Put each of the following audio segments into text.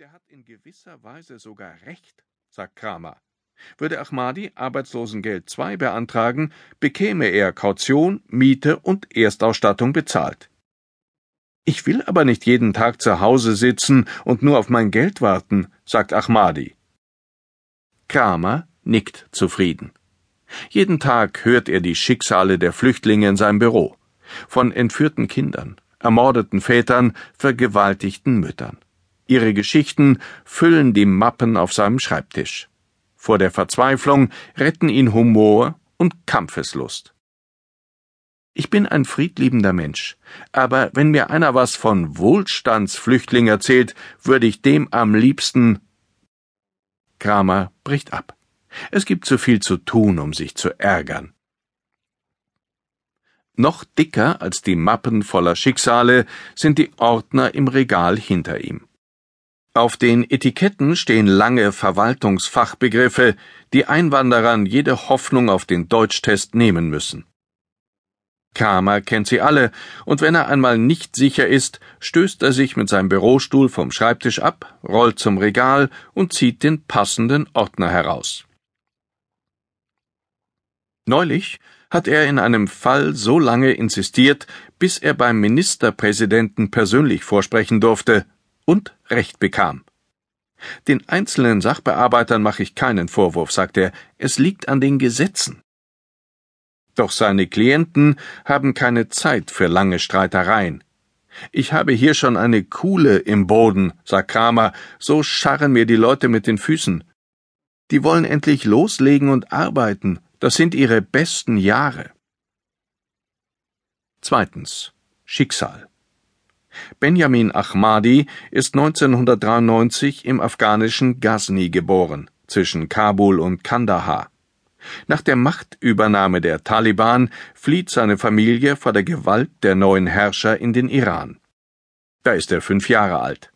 Der hat in gewisser Weise sogar recht, sagt Kramer. Würde Ahmadi Arbeitslosengeld II beantragen, bekäme er Kaution, Miete und Erstausstattung bezahlt. Ich will aber nicht jeden Tag zu Hause sitzen und nur auf mein Geld warten, sagt Ahmadi. Kramer nickt zufrieden. Jeden Tag hört er die Schicksale der Flüchtlinge in seinem Büro. Von entführten Kindern, ermordeten Vätern, vergewaltigten Müttern. Ihre Geschichten füllen die Mappen auf seinem Schreibtisch. Vor der Verzweiflung retten ihn Humor und Kampfeslust. Ich bin ein friedliebender Mensch, aber wenn mir einer was von Wohlstandsflüchtling erzählt, würde ich dem am liebsten. Kramer bricht ab. Es gibt zu viel zu tun, um sich zu ärgern. Noch dicker als die Mappen voller Schicksale sind die Ordner im Regal hinter ihm. Auf den Etiketten stehen lange Verwaltungsfachbegriffe, die Einwanderern jede Hoffnung auf den Deutschtest nehmen müssen. Kramer kennt sie alle, und wenn er einmal nicht sicher ist, stößt er sich mit seinem Bürostuhl vom Schreibtisch ab, rollt zum Regal und zieht den passenden Ordner heraus. Neulich hat er in einem Fall so lange insistiert, bis er beim Ministerpräsidenten persönlich vorsprechen durfte, und Recht bekam. Den einzelnen Sachbearbeitern mache ich keinen Vorwurf, sagt er, es liegt an den Gesetzen. Doch seine Klienten haben keine Zeit für lange Streitereien. Ich habe hier schon eine Kuhle im Boden, sagt Kramer, so scharren mir die Leute mit den Füßen. Die wollen endlich loslegen und arbeiten, das sind ihre besten Jahre. Zweitens Schicksal Benjamin Ahmadi ist 1993 im afghanischen Ghazni geboren, zwischen Kabul und Kandahar. Nach der Machtübernahme der Taliban flieht seine Familie vor der Gewalt der neuen Herrscher in den Iran. Da ist er fünf Jahre alt.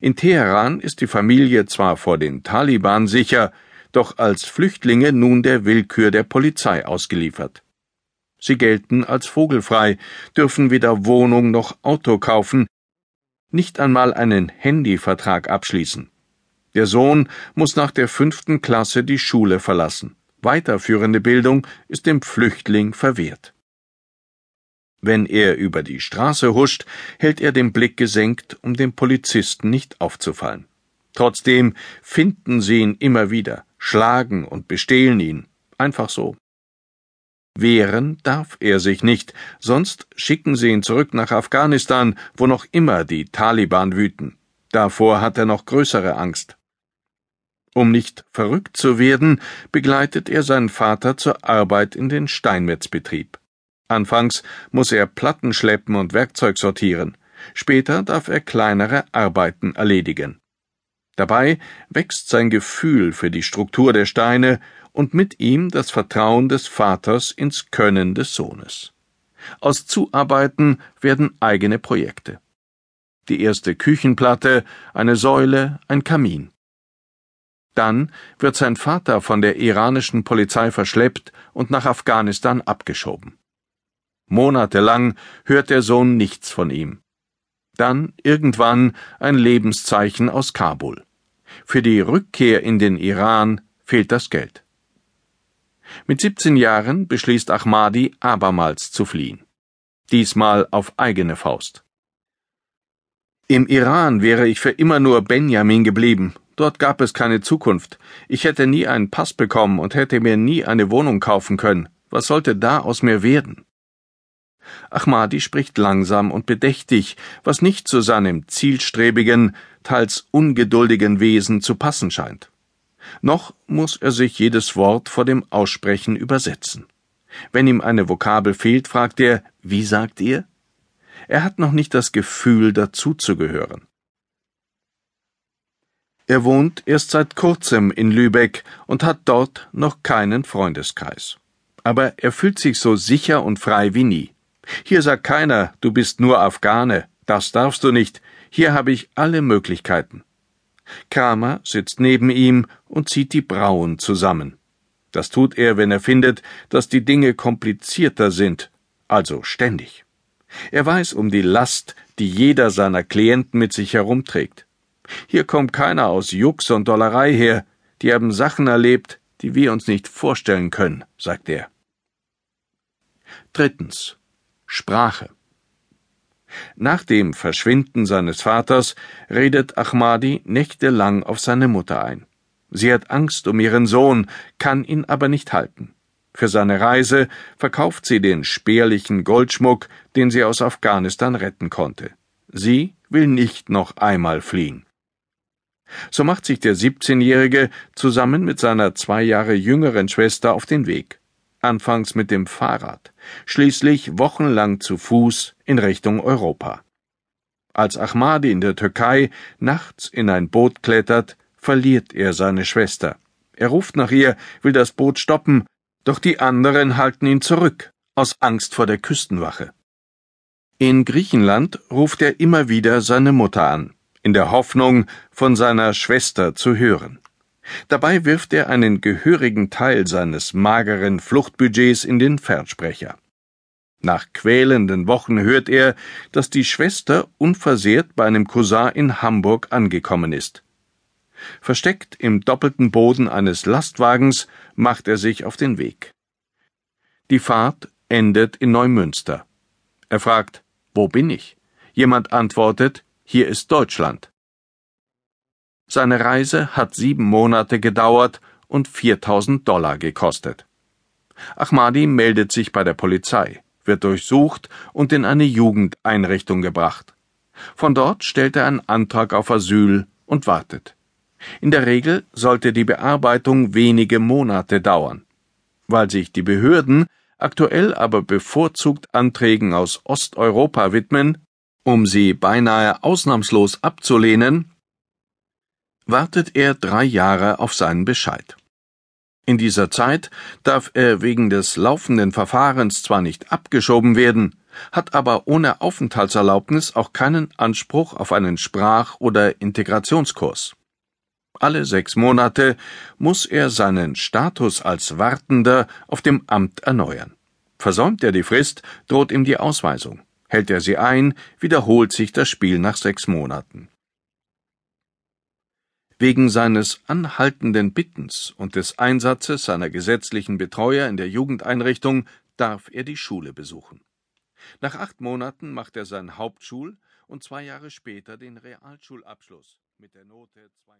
In Teheran ist die Familie zwar vor den Taliban sicher, doch als Flüchtlinge nun der Willkür der Polizei ausgeliefert. Sie gelten als vogelfrei, dürfen weder Wohnung noch Auto kaufen, nicht einmal einen Handyvertrag abschließen. Der Sohn muss nach der fünften Klasse die Schule verlassen. Weiterführende Bildung ist dem Flüchtling verwehrt. Wenn er über die Straße huscht, hält er den Blick gesenkt, um dem Polizisten nicht aufzufallen. Trotzdem finden sie ihn immer wieder, schlagen und bestehlen ihn. Einfach so. Wehren darf er sich nicht, sonst schicken sie ihn zurück nach Afghanistan, wo noch immer die Taliban wüten. Davor hat er noch größere Angst. Um nicht verrückt zu werden, begleitet er seinen Vater zur Arbeit in den Steinmetzbetrieb. Anfangs muss er Platten schleppen und Werkzeug sortieren, später darf er kleinere Arbeiten erledigen. Dabei wächst sein Gefühl für die Struktur der Steine und mit ihm das Vertrauen des Vaters ins Können des Sohnes. Aus Zuarbeiten werden eigene Projekte. Die erste Küchenplatte, eine Säule, ein Kamin. Dann wird sein Vater von der iranischen Polizei verschleppt und nach Afghanistan abgeschoben. Monatelang hört der Sohn nichts von ihm. Dann irgendwann ein Lebenszeichen aus Kabul. Für die Rückkehr in den Iran fehlt das Geld. Mit 17 Jahren beschließt Ahmadi abermals zu fliehen. Diesmal auf eigene Faust. Im Iran wäre ich für immer nur Benjamin geblieben. Dort gab es keine Zukunft. Ich hätte nie einen Pass bekommen und hätte mir nie eine Wohnung kaufen können. Was sollte da aus mir werden? Ahmadi spricht langsam und bedächtig, was nicht zu seinem zielstrebigen, teils ungeduldigen Wesen zu passen scheint noch muss er sich jedes Wort vor dem Aussprechen übersetzen. Wenn ihm eine Vokabel fehlt, fragt er, wie sagt ihr? Er hat noch nicht das Gefühl, dazuzugehören. Er wohnt erst seit kurzem in Lübeck und hat dort noch keinen Freundeskreis. Aber er fühlt sich so sicher und frei wie nie. Hier sagt keiner, du bist nur Afghane, das darfst du nicht, hier habe ich alle Möglichkeiten. Kramer sitzt neben ihm und zieht die Brauen zusammen. Das tut er, wenn er findet, dass die Dinge komplizierter sind, also ständig. Er weiß um die Last, die jeder seiner Klienten mit sich herumträgt. Hier kommt keiner aus Jux und Dollerei her, die haben Sachen erlebt, die wir uns nicht vorstellen können, sagt er. Drittens. Sprache. Nach dem Verschwinden seines Vaters redet Ahmadi nächtelang auf seine Mutter ein. Sie hat Angst um ihren Sohn, kann ihn aber nicht halten. Für seine Reise verkauft sie den spärlichen Goldschmuck, den sie aus Afghanistan retten konnte. Sie will nicht noch einmal fliehen. So macht sich der 17-Jährige zusammen mit seiner zwei Jahre jüngeren Schwester auf den Weg. Anfangs mit dem Fahrrad, schließlich wochenlang zu Fuß in Richtung Europa. Als Ahmadi in der Türkei nachts in ein Boot klettert, verliert er seine Schwester. Er ruft nach ihr, will das Boot stoppen, doch die anderen halten ihn zurück, aus Angst vor der Küstenwache. In Griechenland ruft er immer wieder seine Mutter an in der Hoffnung, von seiner Schwester zu hören. Dabei wirft er einen gehörigen Teil seines mageren Fluchtbudgets in den Fernsprecher. Nach quälenden Wochen hört er, dass die Schwester unversehrt bei einem Cousin in Hamburg angekommen ist. Versteckt im doppelten Boden eines Lastwagens macht er sich auf den Weg. Die Fahrt endet in Neumünster. Er fragt, wo bin ich? Jemand antwortet, hier ist Deutschland. Seine Reise hat sieben Monate gedauert und 4000 Dollar gekostet. Ahmadi meldet sich bei der Polizei, wird durchsucht und in eine Jugendeinrichtung gebracht. Von dort stellt er einen Antrag auf Asyl und wartet. In der Regel sollte die Bearbeitung wenige Monate dauern. Weil sich die Behörden aktuell aber bevorzugt Anträgen aus Osteuropa widmen, um sie beinahe ausnahmslos abzulehnen, wartet er drei Jahre auf seinen Bescheid. In dieser Zeit darf er wegen des laufenden Verfahrens zwar nicht abgeschoben werden, hat aber ohne Aufenthaltserlaubnis auch keinen Anspruch auf einen Sprach- oder Integrationskurs. Alle sechs Monate muss er seinen Status als Wartender auf dem Amt erneuern. Versäumt er die Frist, droht ihm die Ausweisung. Hält er sie ein, wiederholt sich das Spiel nach sechs Monaten. Wegen seines anhaltenden Bittens und des Einsatzes seiner gesetzlichen Betreuer in der Jugendeinrichtung darf er die Schule besuchen. Nach acht Monaten macht er seinen Hauptschul- und zwei Jahre später den Realschulabschluss mit der Note 2,